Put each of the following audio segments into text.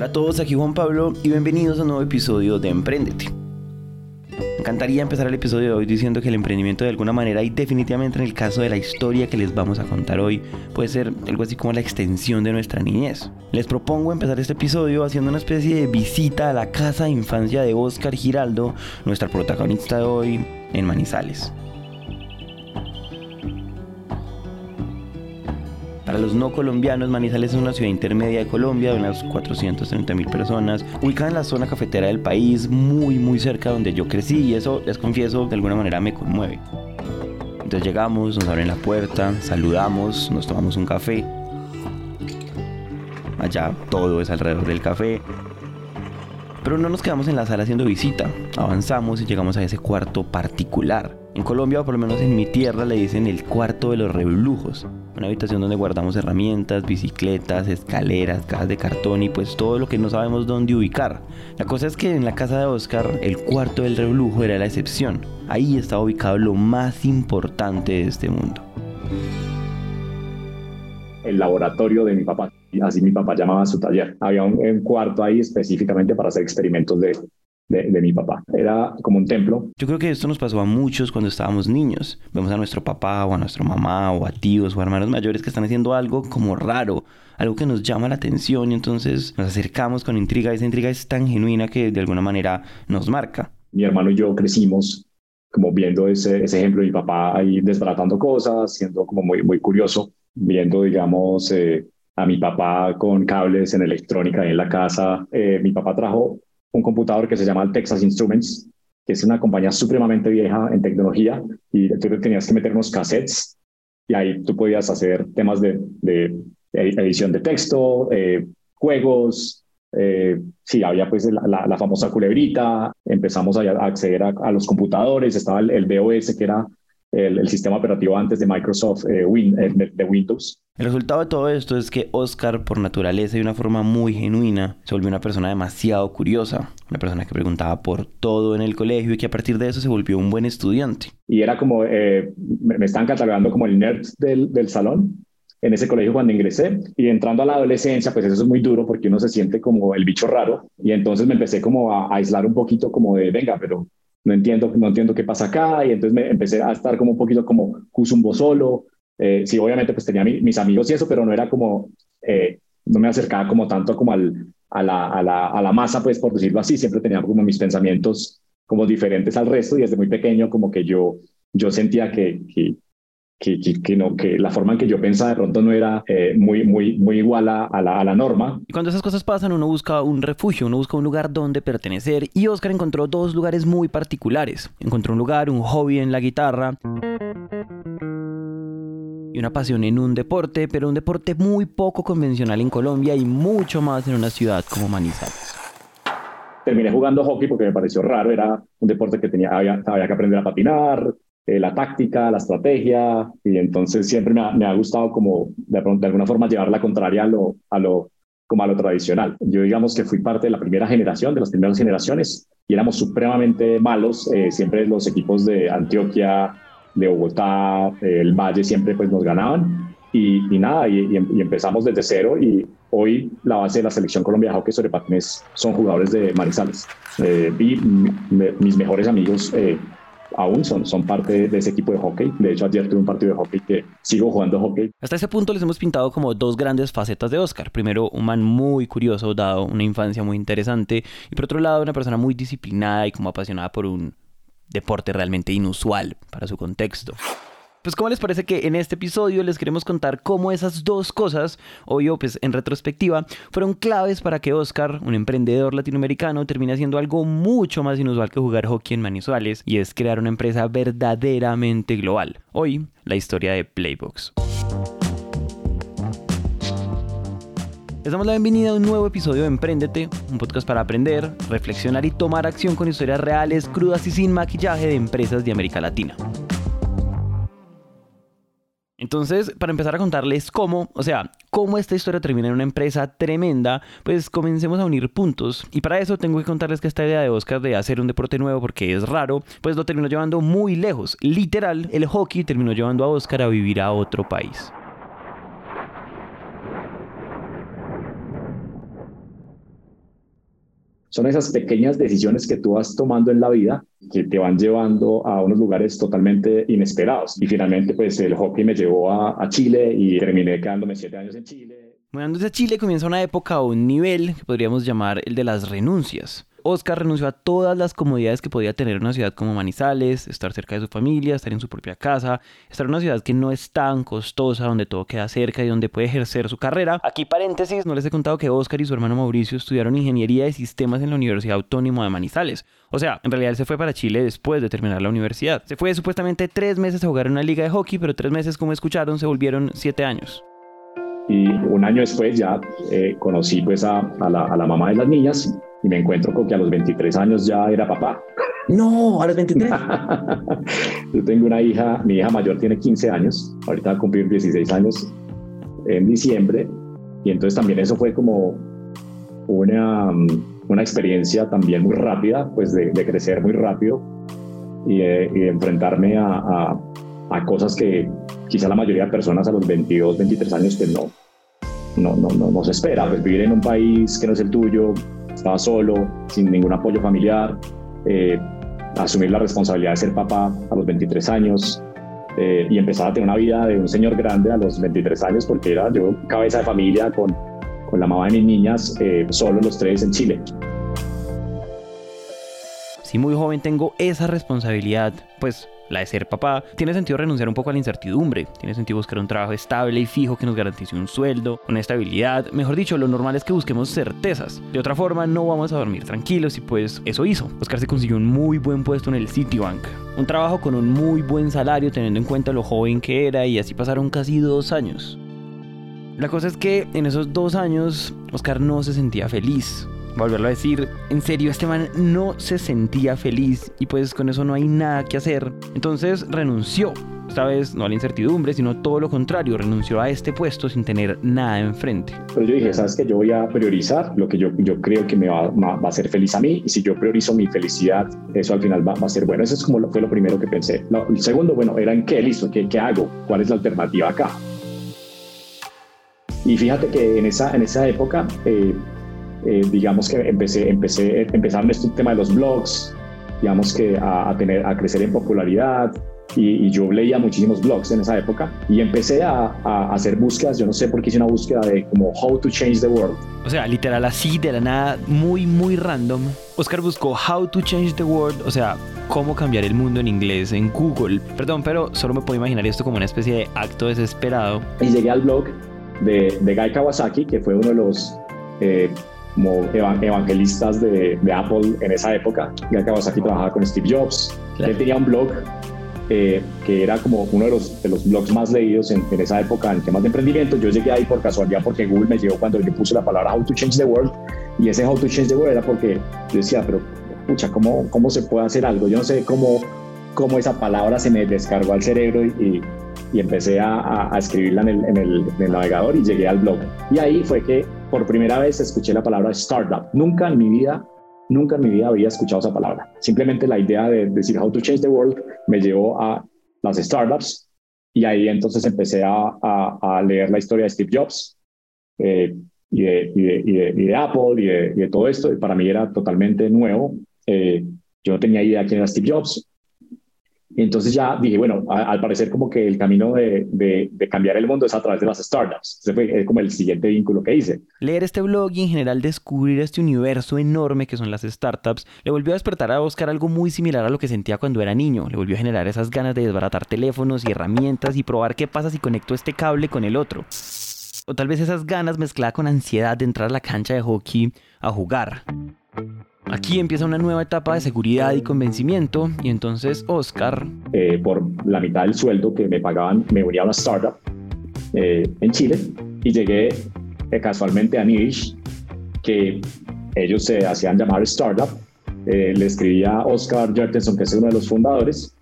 Hola a todos, aquí Juan Pablo y bienvenidos a un nuevo episodio de Emprendete. Me encantaría empezar el episodio de hoy diciendo que el emprendimiento de alguna manera y definitivamente en el caso de la historia que les vamos a contar hoy puede ser algo así como la extensión de nuestra niñez. Les propongo empezar este episodio haciendo una especie de visita a la casa de infancia de Oscar Giraldo, nuestra protagonista de hoy en Manizales. Para los no colombianos, Manizales es una ciudad intermedia de Colombia de unas 430 mil personas, ubicada en la zona cafetera del país, muy muy cerca donde yo crecí y eso, les confieso, de alguna manera me conmueve. Entonces llegamos, nos abren la puerta, saludamos, nos tomamos un café. Allá todo es alrededor del café. Pero no nos quedamos en la sala haciendo visita, avanzamos y llegamos a ese cuarto particular. En Colombia, o por lo menos en mi tierra, le dicen el cuarto de los reblujos. Una habitación donde guardamos herramientas, bicicletas, escaleras, cajas de cartón y pues todo lo que no sabemos dónde ubicar. La cosa es que en la casa de Oscar, el cuarto del reblujo era la excepción. Ahí estaba ubicado lo más importante de este mundo. El laboratorio de mi papá, así mi papá llamaba su taller. Había un, un cuarto ahí específicamente para hacer experimentos de, de, mi papá. Era como un templo. Yo creo que esto nos pasó a muchos cuando estábamos niños. Vemos a nuestro papá o a nuestra mamá o a tíos o hermanos mayores que están haciendo algo como raro, algo que nos llama la atención y entonces nos acercamos con intriga. Esa intriga es tan genuina que de alguna manera nos marca. Mi hermano y yo crecimos como viendo ese, ese ejemplo de mi papá ahí desbaratando cosas, siendo como muy, muy curioso, viendo, digamos, eh, a mi papá con cables en electrónica ahí en la casa. Eh, mi papá trajo un computador que se llama Texas Instruments, que es una compañía supremamente vieja en tecnología y tú tenías que meter unos cassettes y ahí tú podías hacer temas de, edición de texto, eh, juegos, eh, sí, había pues la, famosa culebrita, empezamos a, acceder a, los computadores, estaba el, el BOS que era el, sistema operativo antes de Microsoft eh, eh, de, Windows. El resultado de todo esto es que Oscar, por naturaleza y una forma muy genuina, se volvió una persona demasiado curiosa, una persona que preguntaba por todo en el colegio y que a partir de eso se volvió un buen estudiante. Y era como, eh, me, están catalogando como el nerd del, del salón en ese colegio cuando ingresé. Y entrando a la adolescencia, pues eso es muy duro porque uno se siente como el bicho raro. Y entonces me empecé como a aislar un poquito como de, venga, pero no entiendo, no entiendo qué pasa acá, y entonces me empecé a estar como un poquito como Cusumbo solo, eh, sí, obviamente pues tenía mis amigos y eso, pero no era como, eh, no me acercaba como tanto como al, a, la, a, la, a la masa, pues por decirlo así, siempre tenía como mis pensamientos como diferentes al resto y desde muy pequeño como que yo, yo sentía que, que, que, que, no, que la forma en que yo pensaba de pronto no era eh, muy, muy, muy igual a, a, la, a, la, norma. Y cuando esas cosas pasan, uno busca un refugio, uno busca un lugar donde pertenecer. Y Oscar encontró dos lugares muy particulares. Encontró un lugar, un hobby en la guitarra y una pasión en un deporte, pero un deporte muy poco convencional en Colombia y mucho más en una ciudad como Manizales. Terminé jugando hockey porque me pareció raro, era un deporte que tenía, había, había que aprender a patinar, eh, la táctica, la estrategia, y entonces siempre me ha, me ha gustado como de, de, alguna forma llevar la contraria a lo, a lo, como a lo tradicional. Yo digamos que fui parte de la primera generación, de las primeras generaciones, y éramos supremamente malos, eh, siempre los equipos de Antioquia, de Bogotá, el Valle siempre pues nos ganaban, y, y nada, y, y, empezamos desde cero, y hoy la base de la selección Colombia de hockey sobre patines son jugadores de Manizales. Eh, y mis mejores amigos aún son, son parte de ese equipo de hockey. De hecho, ayer tuve un partido de hockey que sigo jugando hockey. Hasta ese punto les hemos pintado como dos grandes facetas de Oscar. Primero, un man muy curioso, dado una infancia muy interesante. Y por otro lado, una persona muy disciplinada y como apasionada por un deporte realmente inusual para su contexto. Pues ¿cómo les parece que en este episodio les queremos contar cómo esas dos cosas, obvio pues en retrospectiva, fueron claves para que Oscar, un emprendedor latinoamericano, termine haciendo algo mucho más inusual que jugar hockey en Manizales y es crear una empresa verdaderamente global. Hoy, la historia de Playbox. Les damos la bienvenida a un nuevo episodio de Emprendete, un podcast para aprender, reflexionar y tomar acción con historias reales, crudas y sin maquillaje de empresas de América Latina. Entonces, para empezar a contarles cómo, o sea, cómo esta historia termina en una empresa tremenda, pues comencemos a unir puntos. Y para eso tengo que contarles que esta idea de Oscar de hacer un deporte nuevo porque es raro, pues lo terminó llevando muy lejos. Literal, el hockey terminó llevando a Oscar a vivir a otro país. Son esas pequeñas decisiones que tú vas tomando en la vida que te van llevando a unos lugares totalmente inesperados. Y finalmente, pues el hockey me llevó a, a Chile y terminé quedándome siete años en Chile. Mudándose a Chile comienza una época o un nivel que podríamos llamar el de las renuncias. Oscar renunció a todas las comodidades que podía tener una ciudad como Manizales, estar cerca de su familia, estar en su propia casa, estar en una ciudad que no es tan costosa, donde todo queda cerca y donde puede ejercer su carrera. Aquí paréntesis, no les he contado que Oscar y su hermano Mauricio estudiaron ingeniería de sistemas en la Universidad Autónoma de Manizales. O sea, en realidad él se fue para Chile después de terminar la universidad. Se fue supuestamente tres meses a jugar en una liga de hockey, pero tres meses, como escucharon, se volvieron siete años. Y un año después ya eh, conocí pues a, la, a la mamá de las niñas y me encuentro con que a los 23 años ya era papá. No, a los 23. Yo tengo una hija, mi hija mayor tiene 15 años, ahorita va a cumplir 16 años en diciembre, y entonces también eso fue como una, una experiencia también muy rápida, pues de, crecer muy rápido y de, enfrentarme a, a, a, cosas que quizá la mayoría de personas a los 22, 23 años pues no, no, no, no, no se espera, pues vivir en un país que no es el tuyo, estaba solo, sin ningún apoyo familiar, eh, asumir la responsabilidad de ser papá a los 23 años eh, y empezar a tener una vida de un señor grande a los 23 años porque era yo cabeza de familia con, con la mamá de mis niñas, eh, solo los tres en Chile. Si muy joven tengo esa responsabilidad, pues la de ser papá, tiene sentido renunciar un poco a la incertidumbre, tiene sentido buscar un trabajo estable y fijo que nos garantice un sueldo, una estabilidad, mejor dicho, lo normal es que busquemos certezas. De otra forma, no vamos a dormir tranquilos y pues eso hizo. Oscar se consiguió un muy buen puesto en el Citibank, un trabajo con un muy buen salario teniendo en cuenta lo joven que era y así pasaron casi dos años. La cosa es que en esos dos años Oscar no se sentía feliz volverlo a decir, en serio, este man no se sentía feliz y pues con eso no hay nada que hacer. Entonces renunció. Esta vez no a la incertidumbre, sino todo lo contrario, renunció a este puesto sin tener nada enfrente. Pero yo dije, ¿sabes que Yo voy a priorizar lo que yo, yo creo que me va, va, a hacer feliz a mí y si yo priorizo mi felicidad, eso al final va, va a ser bueno. Eso es como lo, fue lo primero que pensé. el segundo, bueno, era en qué, listo, ¿qué, qué hago? ¿Cuál es la alternativa acá? Y fíjate que en esa, en esa época eh, eh, digamos que empecé, empecé, empezaron este tema de los blogs, digamos que a, tener, a crecer en popularidad y, yo leía muchísimos blogs en esa época y empecé a, a, hacer búsquedas, yo no sé por qué hice una búsqueda de como How to Change the World. O sea, literal así, de la nada, muy, muy random. Oscar buscó How to Change the World, o sea, cómo cambiar el mundo en inglés en Google. Perdón, pero solo me puedo imaginar esto como una especie de acto desesperado. Y llegué al blog de, de Guy Kawasaki, que fue uno de los eh, como evangelistas de, de, Apple en esa época. Guy Kawasaki trabajaba con Steve Jobs. Él tenía un blog eh, que era como uno de los, de los blogs más leídos en, en, esa época en temas de emprendimiento. Yo llegué ahí por casualidad porque Google me llegó cuando yo puse la palabra How to Change the World y ese How to Change the World era porque yo decía, pero pucha, ¿cómo, cómo se puede hacer algo? Yo no sé cómo, cómo esa palabra se me descargó al cerebro y, y, empecé a, a, escribirla en el, navegador y llegué al blog. Y ahí fue que por primera vez escuché la palabra startup. Nunca en mi vida, nunca en mi vida había escuchado esa palabra. Simplemente la idea de decir how to change the world me llevó a las startups y ahí entonces empecé a, leer la historia de Steve Jobs eh, y, y, y, de, Apple y de, todo esto. Y para mí era totalmente nuevo. Eh, yo no tenía idea quién era Steve Jobs. Entonces ya dije, bueno, al parecer como que el camino de, de, cambiar el mundo es a través de las startups. Ese fue como el siguiente vínculo que hice. Leer este blog y en general descubrir este universo enorme que son las startups le volvió a despertar a Oscar algo muy similar a lo que sentía cuando era niño. Le volvió a generar esas ganas de desbaratar teléfonos y herramientas y probar qué pasa si conecto este cable con el otro. O tal vez esas ganas mezcladas con ansiedad de entrar a la cancha de hockey a jugar. Aquí empieza una nueva etapa de seguridad y convencimiento y entonces Oscar... Eh, por la mitad del sueldo que me pagaban me unía a una startup eh, en Chile y llegué eh, casualmente a Niche, que ellos se hacían llamar startup. le escribí a Oscar Jertenson, que es uno de los fundadores,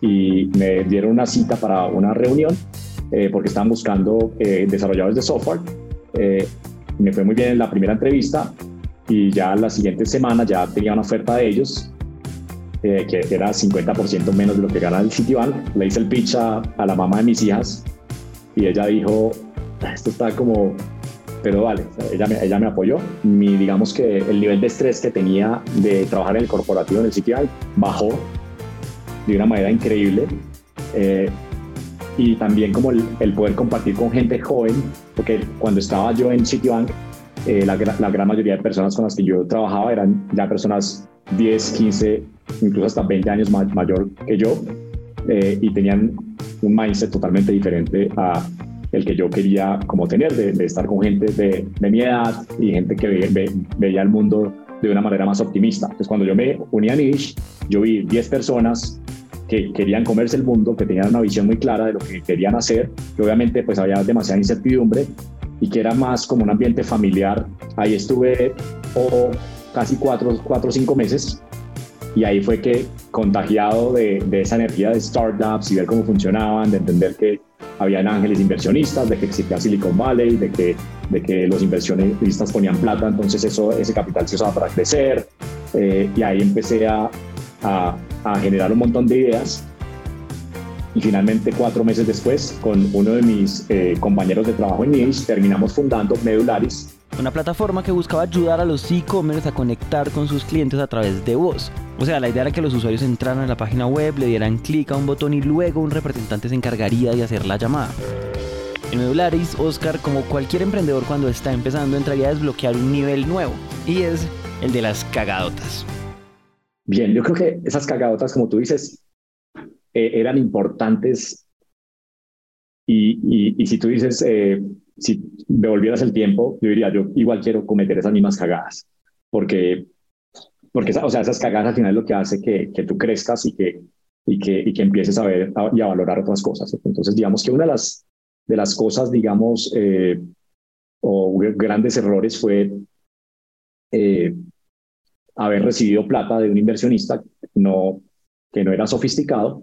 y me dieron una cita para una reunión porque estaban buscando desarrolladores de software. me fue muy bien en la primera entrevista y ya la siguiente semana ya tenía una oferta de ellos eh, que era 50% menos de lo que gana el Citibank. Le hice el pitch a, la mamá de mis hijas y ella dijo, esto está como, pero vale, ella me, ella me apoyó. Mi, digamos que el nivel de estrés que tenía de trabajar en el corporativo en el CTI bajó de una manera increíble. Eh, y también como el, poder compartir con gente joven, porque cuando estaba yo en Citibank, eh, la, la, gran mayoría de personas con las que yo trabajaba eran ya personas 10, 15, incluso hasta 20 años mayor que yo, eh, y tenían un mindset totalmente diferente a el que yo quería como tener, de, estar con gente de, de, mi edad y gente que veía el mundo de una manera más optimista. Entonces cuando yo me uní a Niche, yo vi 10 personas que querían comerse el mundo, que tenían una visión muy clara de lo que querían hacer, y obviamente pues había demasiada incertidumbre y que era más como un ambiente familiar. Ahí estuve oh, casi cuatro, o cinco meses y ahí fue que contagiado de, de, esa energía de startups y ver cómo funcionaban, de entender que habían ángeles inversionistas, de que existía Silicon Valley, de que, de que los inversionistas ponían plata, entonces eso, ese capital se usaba para crecer. Eh, y ahí empecé a, a, generar un montón de ideas y finalmente cuatro meses después con uno de mis eh, compañeros de trabajo en Niche terminamos fundando Medularis. Una plataforma que buscaba ayudar a los e-commerce a conectar con sus clientes a través de voz. O sea, la idea era que los usuarios entraran a la página web, le dieran clic a un botón y luego un representante se encargaría de hacer la llamada. En Medularis, Oscar, como cualquier emprendedor cuando está empezando, entraría a desbloquear un nivel nuevo y es el de las cagadotas. Bien, yo creo que esas cagadotas, como tú dices, eh, eran importantes. Y, y, si tú dices, eh, si devolvieras el tiempo, yo diría, yo igual quiero cometer esas mismas cagadas. Porque, porque o sea, esas cagadas al final es lo que hace que, que tú crezcas y que, y que, y que empieces a ver y a valorar otras cosas. Entonces, digamos que una de las, de las cosas, digamos, eh, o grandes errores fue haber recibido plata de un inversionista no, que no era sofisticado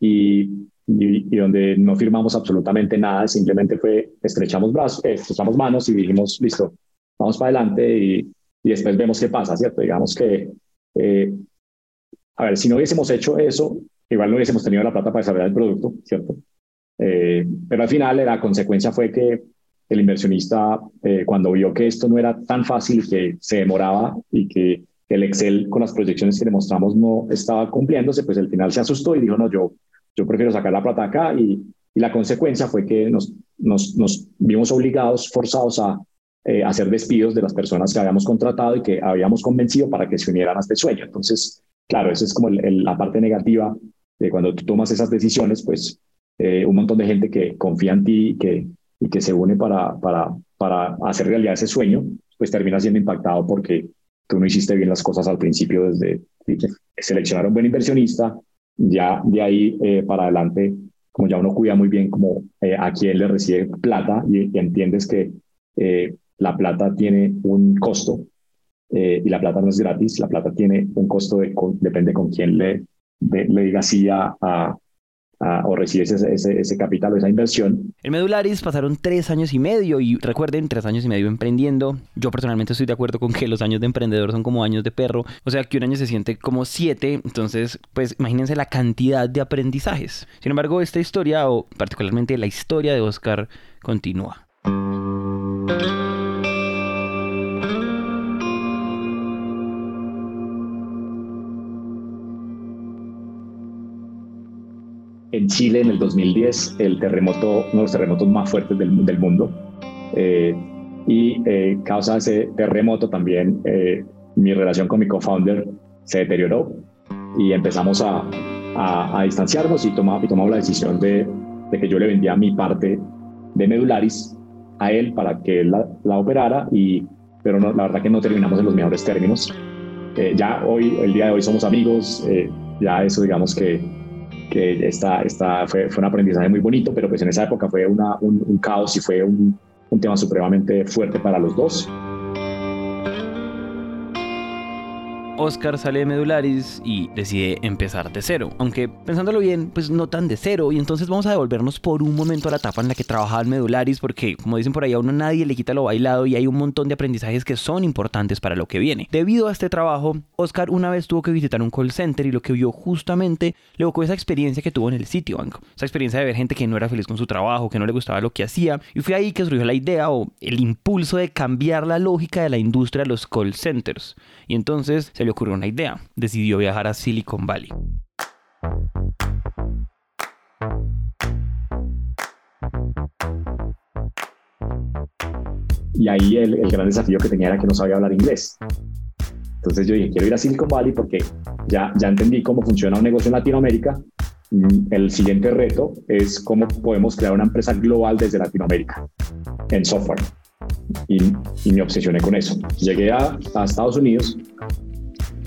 y, y, donde no firmamos absolutamente nada, simplemente fue estrechamos brazos, eh, estrechamos manos y dijimos, listo, vamos para adelante y, y después vemos qué pasa, ¿cierto? Digamos que, eh, a ver, si no hubiésemos hecho eso, igual no hubiésemos tenido la plata para desarrollar el producto, ¿cierto? Eh, pero al final la consecuencia fue que el inversionista, eh, cuando vio que esto no era tan fácil, que se demoraba y que el Excel con las proyecciones que le mostramos no estaba cumpliéndose, pues al final se asustó y dijo, no, yo, yo prefiero sacar la plata acá y, y la consecuencia fue que nos, nos, nos vimos obligados, forzados a eh, hacer despidos de las personas que habíamos contratado y que habíamos convencido para que se unieran a este sueño. Entonces, claro, esa es como la parte negativa de cuando tú tomas esas decisiones, pues eh, un montón de gente que confía en ti y que y que se une para, para, para hacer realidad ese sueño, pues termina siendo impactado porque tú no hiciste bien las cosas al principio desde seleccionar un buen inversionista, ya de ahí eh, para adelante, como ya uno cuida muy bien como eh, a quién le recibe plata y, entiendes que eh, la plata tiene un costo y la plata no es gratis, la plata tiene un costo, de, depende con quién le, le diga sí a, o recibes ese, ese, capital o esa inversión. En Medularis pasaron tres años y medio y recuerden, tres años y medio emprendiendo. Yo personalmente estoy de acuerdo con que los años de emprendedor son como años de perro, o sea que un año se siente como siete, entonces pues imagínense la cantidad de aprendizajes. Sin embargo, esta historia, o particularmente la historia de Oscar, continúa. Chile en el 2010 el terremoto, uno de los terremotos más fuertes del, del mundo. Eh, y eh, causa ese terremoto también eh, mi relación con mi co-founder se deterioró y empezamos a, a, distanciarnos y, tomamos, y tomamos la decisión de, de, que yo le vendía mi parte de Medularis a él para que él la, la operara, y, pero no, la verdad que no terminamos en los mejores términos. Eh, ya hoy, el día de hoy somos amigos, ya eso digamos que que esta, esta fue, fue un aprendizaje muy bonito, pero pues en esa época fue una, un, caos y fue un, un tema supremamente fuerte para los dos. Oscar sale de Medularis y decide empezar de cero. Aunque pensándolo bien, pues no tan de cero. Y entonces vamos a devolvernos por un momento a la etapa en la que trabajaba en Medularis porque, como dicen por ahí, a uno nadie le quita lo bailado y hay un montón de aprendizajes que son importantes para lo que viene. Debido a este trabajo, Oscar una vez tuvo que visitar un call center y lo que vio justamente le evocó esa experiencia que tuvo en el sitio banco. Esa experiencia de ver gente que no era feliz con su trabajo, que no le gustaba lo que hacía. Y fue ahí que surgió la idea o el impulso de cambiar la lógica de la industria de los call centers. Y entonces se le ocurrió una idea. Decidió viajar a Silicon Valley. Y ahí el, gran desafío que tenía era que no sabía hablar inglés. Entonces yo dije, quiero ir a Silicon Valley porque ya, ya entendí cómo funciona un negocio en Latinoamérica. Mm, el siguiente reto es cómo podemos crear una empresa global desde Latinoamérica en software. Y, me obsesioné con eso. Llegué a, a Estados Unidos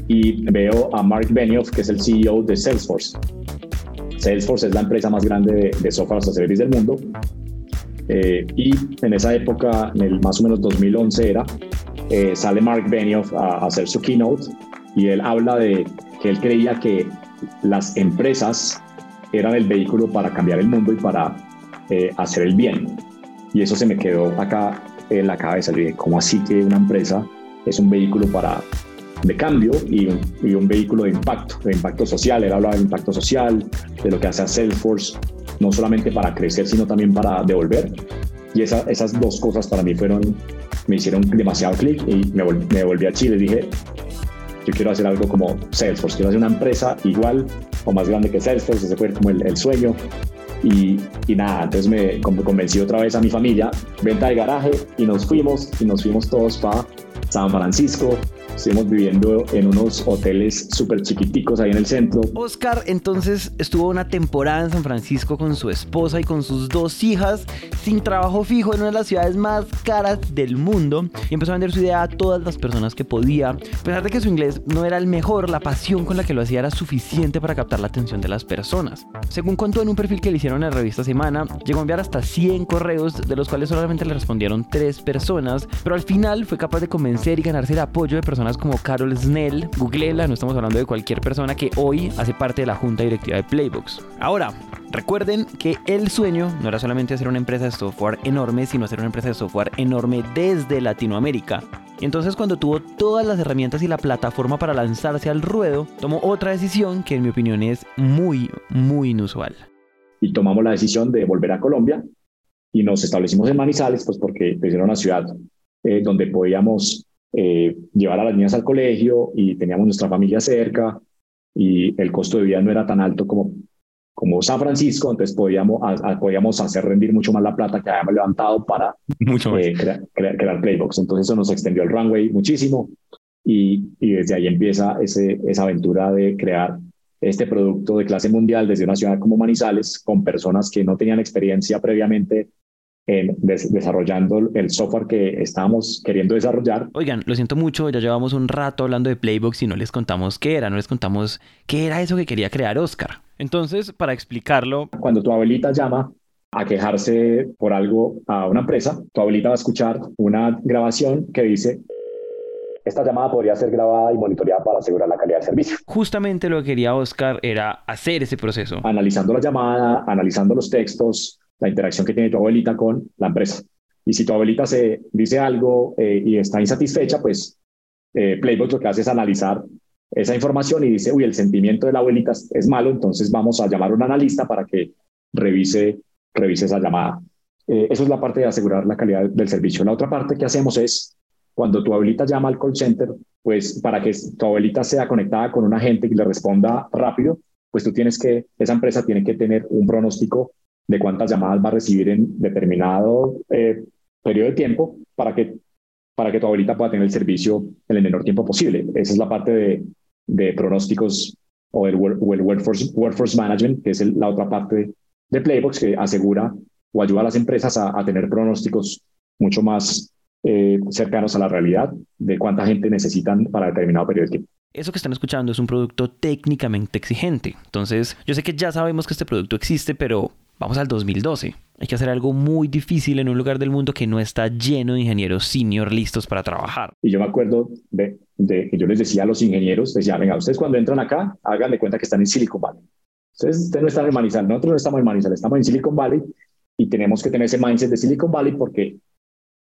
y veo a Mark Benioff, que es el CEO de Salesforce. Salesforce es la empresa más grande de, software as a service del mundo. Eh, y en esa época, en el más o menos 2011 era, eh, sale Mark Benioff a, hacer su keynote y él habla de que él creía que las empresas eran el vehículo para cambiar el mundo y para eh, hacer el bien. Y eso se me quedó acá en la cabeza. Le dije, ¿cómo así que una empresa es un vehículo para de cambio y un, vehículo de impacto, de impacto social. Él hablaba de impacto social, de lo que hace a Salesforce, no solamente para crecer, sino también para devolver. Y esas dos cosas para mí fueron, me hicieron demasiado clic y me, me volví a Chile dije, yo quiero hacer algo como Salesforce, quiero hacer una empresa igual o más grande que Salesforce, ese fue como el, el sueño. Y, y, nada, entonces me convencí otra vez a mi familia, venta de garaje y nos fuimos y nos fuimos todos para San Francisco, estuvimos viviendo en unos hoteles súper chiquiticos ahí en el centro. Oscar entonces estuvo una temporada en San Francisco con su esposa y con sus dos hijas, sin trabajo fijo en una de las ciudades más caras del mundo y empezó a vender su idea a todas las personas que podía. A pesar de que su inglés no era el mejor, la pasión con la que lo hacía era suficiente para captar la atención de las personas. Según contó en un perfil que le hicieron en la revista Semana, llegó a enviar hasta 100 correos, de los cuales solamente le respondieron 3 personas, pero al final fue capaz de convencer y ganarse el apoyo de personas como Carol Snell, googleela, no estamos hablando de cualquier persona que hoy hace parte de la junta directiva de Playbooks. Ahora, recuerden que el sueño no era solamente hacer una empresa de software enorme, sino hacer una empresa de software enorme desde Latinoamérica. Entonces cuando tuvo todas las herramientas y la plataforma para lanzarse al ruedo, tomó otra decisión que en mi opinión es muy, muy inusual. Y tomamos la decisión de volver a Colombia y nos establecimos en Manizales, pues porque era una ciudad eh, donde podíamos eh, llevar a las niñas al colegio y teníamos nuestra familia cerca y el costo de vida no era tan alto como, como San Francisco, entonces podíamos, podíamos hacer rendir mucho más la plata que habíamos levantado para eh, crear, Playbox. Entonces eso nos extendió el runway muchísimo y, y desde ahí empieza ese, esa aventura de crear este producto de clase mundial desde una ciudad como Manizales con personas que no tenían experiencia previamente desarrollando el software que estábamos queriendo desarrollar. Oigan, lo siento mucho, ya llevamos un rato hablando de Playbox y no les contamos qué era, no les contamos qué era eso que quería crear Oscar. Entonces, para explicarlo... Cuando tu abuelita llama a quejarse por algo a una empresa, tu abuelita va a escuchar una grabación que dice, esta llamada podría ser grabada y monitoreada para asegurar la calidad del servicio. Justamente lo que quería Oscar era hacer ese proceso. Analizando la llamada, analizando los textos, la interacción que tiene tu abuelita con la empresa. Y si tu abuelita se dice algo eh, y está insatisfecha, pues eh, Playbox lo que hace es analizar esa información y dice, uy, el sentimiento de la abuelita es malo, entonces vamos a llamar a un analista para que revise, revise esa llamada. Eh, eso es la parte de asegurar la calidad del servicio. La otra parte que hacemos es, cuando tu abuelita llama al call center, pues para que tu abuelita sea conectada con un agente y le responda rápido, pues tú tienes que, esa empresa tiene que tener un pronóstico de cuántas llamadas va a recibir en determinado eh, periodo de tiempo para que, para que tu abuelita pueda tener el servicio en el menor tiempo posible. Esa es la parte de, pronósticos o el, workforce, workforce, management, que es la otra parte de Playbox que asegura o ayuda a las empresas a, a tener pronósticos mucho más eh, cercanos a la realidad de cuánta gente necesitan para determinado periodo de tiempo. Eso que están escuchando es un producto técnicamente exigente. Entonces, yo sé que ya sabemos que este producto existe, pero vamos al 2012. Hay que hacer algo muy difícil en un lugar del mundo que no está lleno de ingenieros senior listos para trabajar. Y yo me acuerdo de, que yo les decía a los ingenieros, decía, venga, ustedes cuando entran acá, hagan de cuenta que están en Silicon Valley. Ustedes, ustedes no están en Manizales, nosotros no estamos en Manizales, estamos en Silicon Valley y tenemos que tener ese mindset de Silicon Valley porque,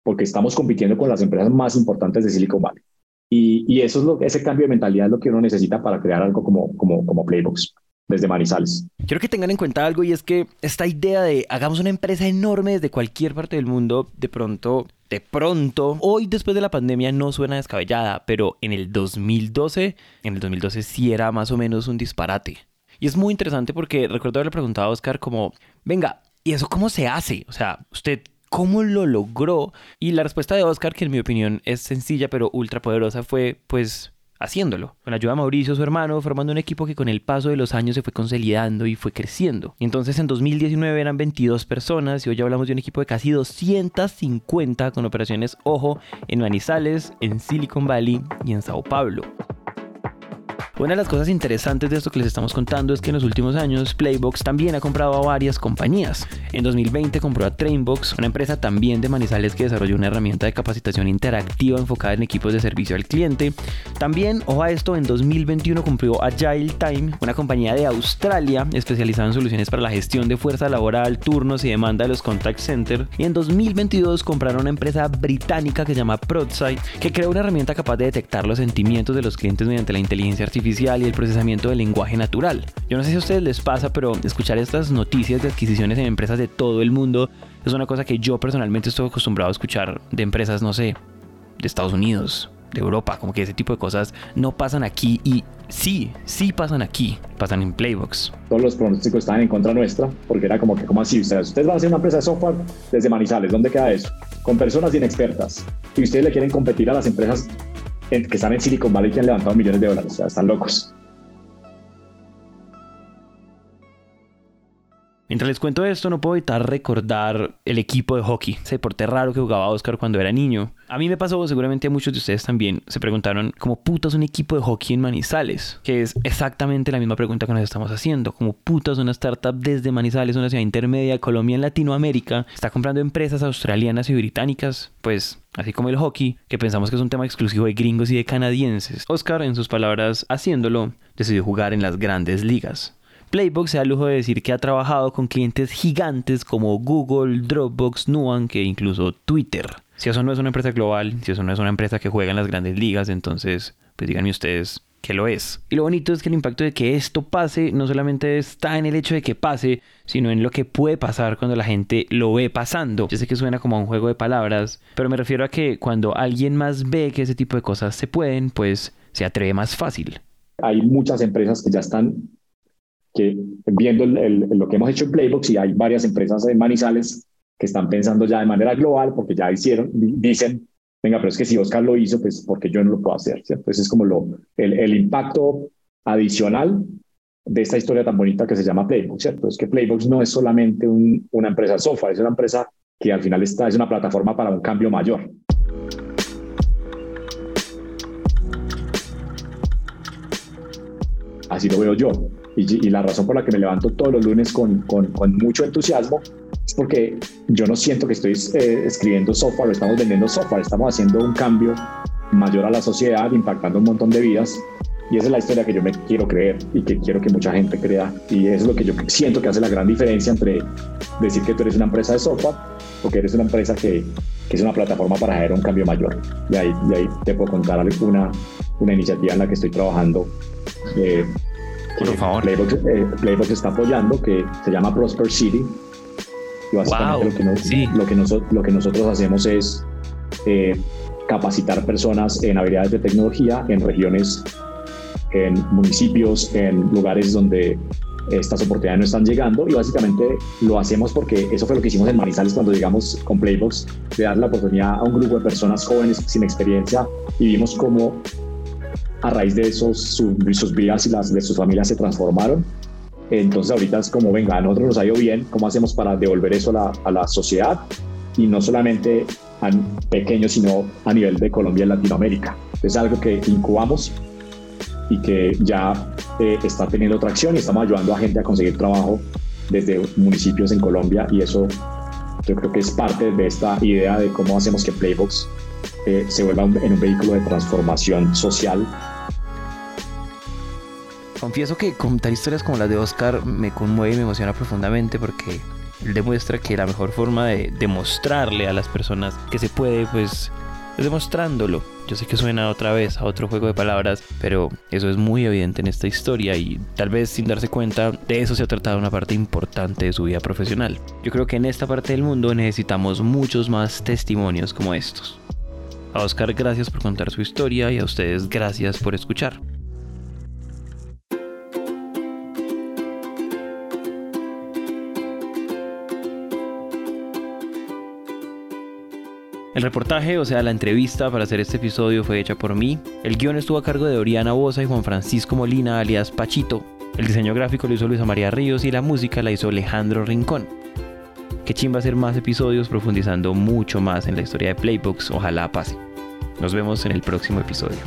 porque estamos compitiendo con las empresas más importantes de Silicon Valley. Y, y eso es lo, ese cambio de mentalidad es lo que uno necesita para crear algo como, como, como Playbox desde Manizales. Quiero que tengan en cuenta algo y es que esta idea de hagamos una empresa enorme desde cualquier parte del mundo, de pronto, de pronto, hoy después de la pandemia no suena descabellada, pero en el 2012, en el 2012 sí era más o menos un disparate. Y es muy interesante porque recuerdo haberle preguntado a Oscar como, venga, ¿y eso cómo se hace? O sea, usted ¿Cómo lo logró? Y la respuesta de Oscar, que en mi opinión es sencilla pero ultra poderosa, fue pues haciéndolo, con la ayuda de Mauricio, su hermano, formando un equipo que con el paso de los años se fue consolidando y fue creciendo. Y entonces en 2019 eran 22 personas y hoy hablamos de un equipo de casi 250 con operaciones, ojo, en Manizales, en Silicon Valley y en Sao Paulo. Una de las cosas interesantes de esto que les estamos contando es que en los últimos años Playbox también ha comprado a varias compañías. En 2020 compró a Trainbox, una empresa también de Manizales que desarrolló una herramienta de capacitación interactiva enfocada en equipos de servicio al cliente. También, ojo a esto, en 2021 compró Agile Time, una compañía de Australia especializada en soluciones para la gestión de fuerza laboral, turnos y demanda de los contact center. Y en 2022 compraron una empresa británica que se llama Prodside, que creó una herramienta capaz de detectar los sentimientos de los clientes mediante la inteligencia artificial y el procesamiento del lenguaje natural. Yo no sé si a ustedes les pasa, pero escuchar estas noticias de adquisiciones en empresas de todo el mundo es una cosa que yo personalmente estoy acostumbrado a escuchar de empresas, no sé, de Estados Unidos, de Europa, como que ese tipo de cosas no pasan aquí y sí, sí pasan aquí, pasan en Playbox. Todos los pronósticos estaban en contra nuestra, porque era como que, ¿cómo así? Ustedes, ustedes van a hacer una empresa de software desde Manizales, ¿dónde queda eso? Con personas inexpertas. Y ustedes le quieren competir a las empresas que están en Silicon Valley que han levantado millones de dólares, o sea, están locos. Mientras les cuento esto, no puedo evitar recordar el equipo de hockey, ese deporte raro que jugaba Oscar cuando era niño. A mí me pasó, seguramente a muchos de ustedes también, se preguntaron, ¿cómo putas un equipo de hockey en Manizales? Que es exactamente la misma pregunta que nos estamos haciendo. ¿Cómo putas una startup desde Manizales, una ciudad intermedia de Colombia en Latinoamérica, está comprando empresas australianas y británicas? Pues así como el hockey, que pensamos que es un tema exclusivo de gringos y de canadienses. Oscar, en sus palabras, haciéndolo, decidió jugar en las grandes ligas. Playbox se da el lujo de decir que ha trabajado con clientes gigantes como Google, Dropbox, Nuance e incluso Twitter. Si eso no es una empresa global, si eso no es una empresa que juega en las grandes ligas, entonces, pues díganme ustedes que lo es. Y lo bonito es que el impacto de que esto pase no solamente está en el hecho de que pase, sino en lo que puede pasar cuando la gente lo ve pasando. Yo sé que suena como a un juego de palabras, pero me refiero a que cuando alguien más ve que ese tipo de cosas se pueden, pues se atreve más fácil. Hay muchas empresas que ya están que viendo lo que hemos hecho en Playbox y hay varias empresas en Manizales que están pensando ya de manera global porque ya hicieron, dicen, venga, pero es que si Oscar lo hizo, pues porque yo no lo puedo hacer, ¿cierto? Ese es como lo, el, el impacto adicional de esta historia tan bonita que se llama Playbox, ¿cierto? Es que Playbox no es solamente una empresa de software, es una empresa que al final está, es una plataforma para un cambio mayor. Así lo veo yo. Y, la razón por la que me levanto todos los lunes con, con, mucho entusiasmo es porque yo no siento que estoy eh, escribiendo software o estamos vendiendo software, estamos haciendo un cambio mayor a la sociedad, impactando un montón de vidas. Y esa es la historia que yo me quiero creer y que quiero que mucha gente crea. Y eso es lo que yo siento que hace la gran diferencia entre decir que tú eres una empresa de software o que eres una empresa que, que es una plataforma para hacer un cambio mayor. Y ahí, y ahí te puedo contar una, una iniciativa en la que estoy trabajando. Eh, por favor. Playbox, eh, está apoyando, que se llama Prosper City. Y básicamente lo, que lo, que lo que nosotros hacemos es eh, capacitar personas en habilidades de tecnología en regiones, en municipios, en lugares donde estas oportunidades no están llegando y básicamente lo hacemos porque eso fue lo que hicimos en Manizales cuando llegamos con Playbox, de dar la oportunidad a un grupo de personas jóvenes sin experiencia y vimos cómo a raíz de eso sus vidas y las de sus familias se transformaron. Entonces ahorita es como, venga, a nosotros nos ha ido bien, ¿cómo hacemos para devolver eso a la, a la sociedad? Y no solamente a pequeño, sino a nivel de Colombia y Latinoamérica. Es algo que incubamos y que ya eh, está teniendo tracción y estamos ayudando a gente a conseguir trabajo desde municipios en Colombia y eso yo creo que es parte de esta idea de cómo hacemos que Playbox eh, se vuelva en un vehículo de transformación social. Confieso que contar historias como las de Oscar me conmueve y me emociona profundamente porque demuestra que la mejor forma de demostrarle a las personas que se puede, pues, es demostrándolo. Yo sé que suena otra vez a otro juego de palabras, pero eso es muy evidente en esta historia y tal vez sin darse cuenta de eso se ha tratado una parte importante de su vida profesional. Yo creo que en esta parte del mundo necesitamos muchos más testimonios como estos. A Oscar gracias por contar su historia y a ustedes gracias por escuchar. El reportaje, o sea, la entrevista para hacer este episodio fue hecha por mí. El guion estuvo a cargo de Oriana Bosa y Juan Francisco Molina, alias Pachito. El diseño gráfico lo hizo Luisa María Ríos y la música la hizo Alejandro Rincón. Qué chimba hacer más episodios profundizando mucho más en la historia de Playbox, ojalá pase. Nos vemos en el próximo episodio.